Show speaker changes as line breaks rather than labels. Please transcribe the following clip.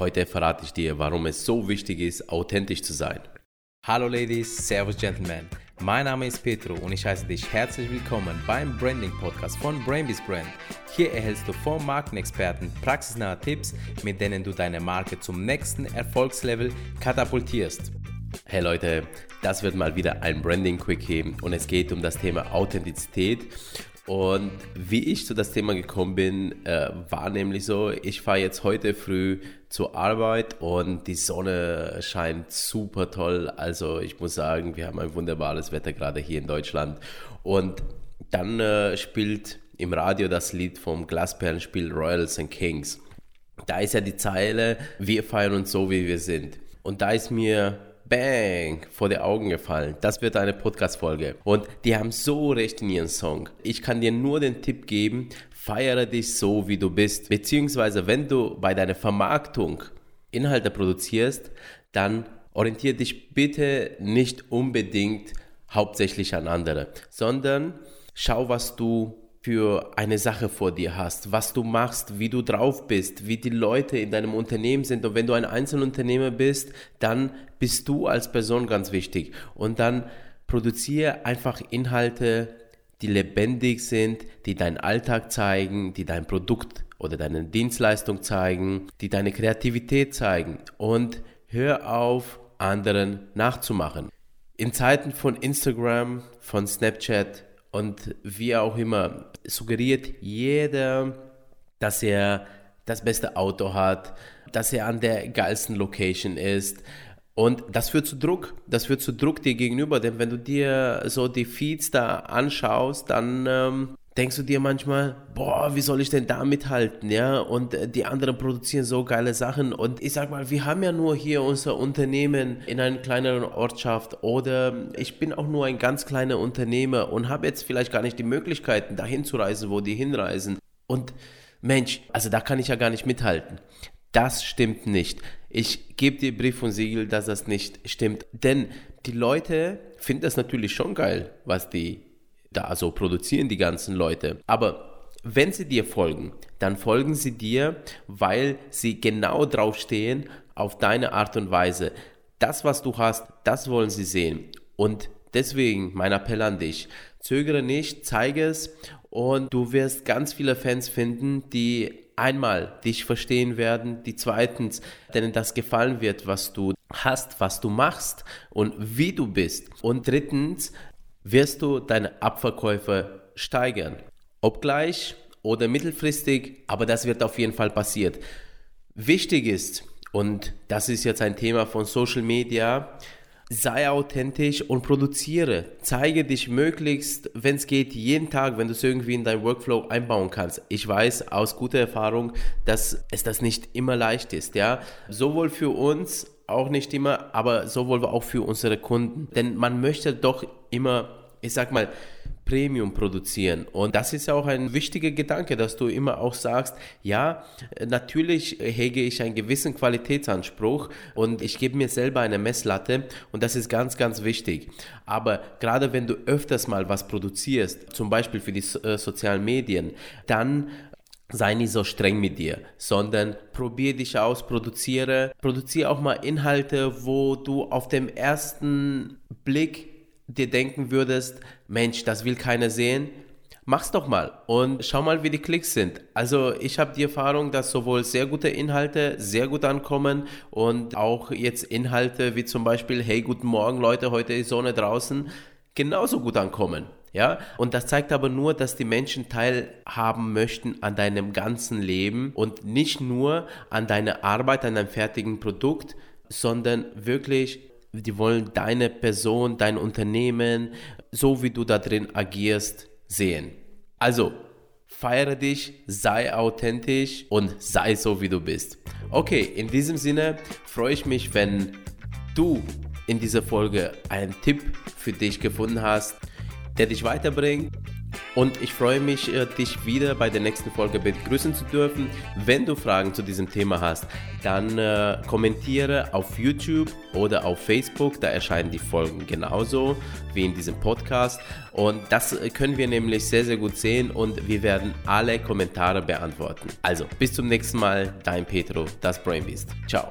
Heute verrate ich dir, warum es so wichtig ist, authentisch zu sein.
Hallo Ladies, Servus Gentlemen. Mein Name ist Petro und ich heiße dich herzlich willkommen beim Branding Podcast von Brainbees Brand. Hier erhältst du vom Markenexperten praxisnahe Tipps, mit denen du deine Marke zum nächsten Erfolgslevel katapultierst.
Hey Leute, das wird mal wieder ein Branding Quickie und es geht um das Thema Authentizität und wie ich zu das Thema gekommen bin, äh, war nämlich so, ich fahre jetzt heute früh zur Arbeit und die Sonne scheint super toll. Also ich muss sagen, wir haben ein wunderbares Wetter gerade hier in Deutschland. Und dann äh, spielt im Radio das Lied vom Glasperlenspiel Royals and Kings. Da ist ja die Zeile, wir feiern uns so, wie wir sind. Und da ist mir bang vor die Augen gefallen. Das wird eine Podcast-Folge. Und die haben so recht in ihren Song. Ich kann dir nur den Tipp geben, feiere dich so, wie du bist. Beziehungsweise, wenn du bei deiner Vermarktung Inhalte produzierst, dann orientiere dich bitte nicht unbedingt hauptsächlich an andere, sondern schau, was du für eine Sache vor dir hast, was du machst, wie du drauf bist, wie die Leute in deinem Unternehmen sind. Und wenn du ein Einzelunternehmer bist, dann bist du als Person ganz wichtig. Und dann produziere einfach Inhalte, die lebendig sind, die deinen Alltag zeigen, die dein Produkt oder deine Dienstleistung zeigen, die deine Kreativität zeigen. Und hör auf, anderen nachzumachen. In Zeiten von Instagram, von Snapchat, und wie auch immer, suggeriert jeder, dass er das beste Auto hat, dass er an der geilsten Location ist. Und das führt zu Druck. Das führt zu Druck dir gegenüber, denn wenn du dir so die Feeds da anschaust, dann ähm, denkst du dir manchmal, boah, wie soll ich denn da mithalten, ja? Und äh, die anderen produzieren so geile Sachen. Und ich sag mal, wir haben ja nur hier unser Unternehmen in einer kleineren Ortschaft oder ich bin auch nur ein ganz kleiner Unternehmer und habe jetzt vielleicht gar nicht die Möglichkeiten, dahin zu reisen, wo die hinreisen. Und Mensch, also da kann ich ja gar nicht mithalten. Das stimmt nicht. Ich gebe dir Brief und Siegel, dass das nicht stimmt. Denn die Leute finden das natürlich schon geil, was die da also produzieren die ganzen Leute. Aber wenn sie dir folgen, dann folgen sie dir, weil sie genau drauf stehen auf deine Art und Weise. Das, was du hast, das wollen sie sehen. Und deswegen mein Appell an dich, zögere nicht, zeige es und du wirst ganz viele Fans finden, die einmal dich verstehen werden, die zweitens, denen das gefallen wird, was du hast, was du machst und wie du bist. Und drittens, wirst du deine Abverkäufe steigern. Obgleich oder mittelfristig, aber das wird auf jeden Fall passiert. Wichtig ist, und das ist jetzt ein Thema von Social Media, sei authentisch und produziere. Zeige dich möglichst, wenn es geht, jeden Tag, wenn du es irgendwie in dein Workflow einbauen kannst. Ich weiß aus guter Erfahrung, dass es das nicht immer leicht ist, ja. Sowohl für uns auch nicht immer, aber sowohl auch für unsere Kunden. Denn man möchte doch immer, ich sag mal, Premium produzieren. Und das ist auch ein wichtiger Gedanke, dass du immer auch sagst, ja, natürlich hege ich einen gewissen Qualitätsanspruch und ich gebe mir selber eine Messlatte und das ist ganz, ganz wichtig. Aber gerade wenn du öfters mal was produzierst, zum Beispiel für die äh, sozialen Medien, dann sei nicht so streng mit dir, sondern probier dich aus, produziere, produziere auch mal Inhalte, wo du auf dem ersten Blick dir denken würdest, Mensch, das will keiner sehen. Mach's doch mal und schau mal, wie die Klicks sind. Also ich habe die Erfahrung, dass sowohl sehr gute Inhalte sehr gut ankommen und auch jetzt Inhalte wie zum Beispiel, hey, guten Morgen Leute, heute ist Sonne draußen, genauso gut ankommen. Ja, und das zeigt aber nur, dass die Menschen teilhaben möchten an deinem ganzen Leben und nicht nur an deiner Arbeit, an deinem fertigen Produkt, sondern wirklich, die wollen deine Person, dein Unternehmen, so wie du da drin agierst, sehen. Also, feiere dich, sei authentisch und sei so, wie du bist. Okay, in diesem Sinne freue ich mich, wenn du in dieser Folge einen Tipp für dich gefunden hast, der dich weiterbringt. Und ich freue mich, äh, dich wieder bei der nächsten Folge begrüßen zu dürfen. Wenn du Fragen zu diesem Thema hast, dann äh, kommentiere auf YouTube oder auf Facebook. Da erscheinen die Folgen genauso wie in diesem Podcast. Und das äh, können wir nämlich sehr, sehr gut sehen und wir werden alle Kommentare beantworten. Also, bis zum nächsten Mal. Dein Petro, das Brainbeast. Ciao.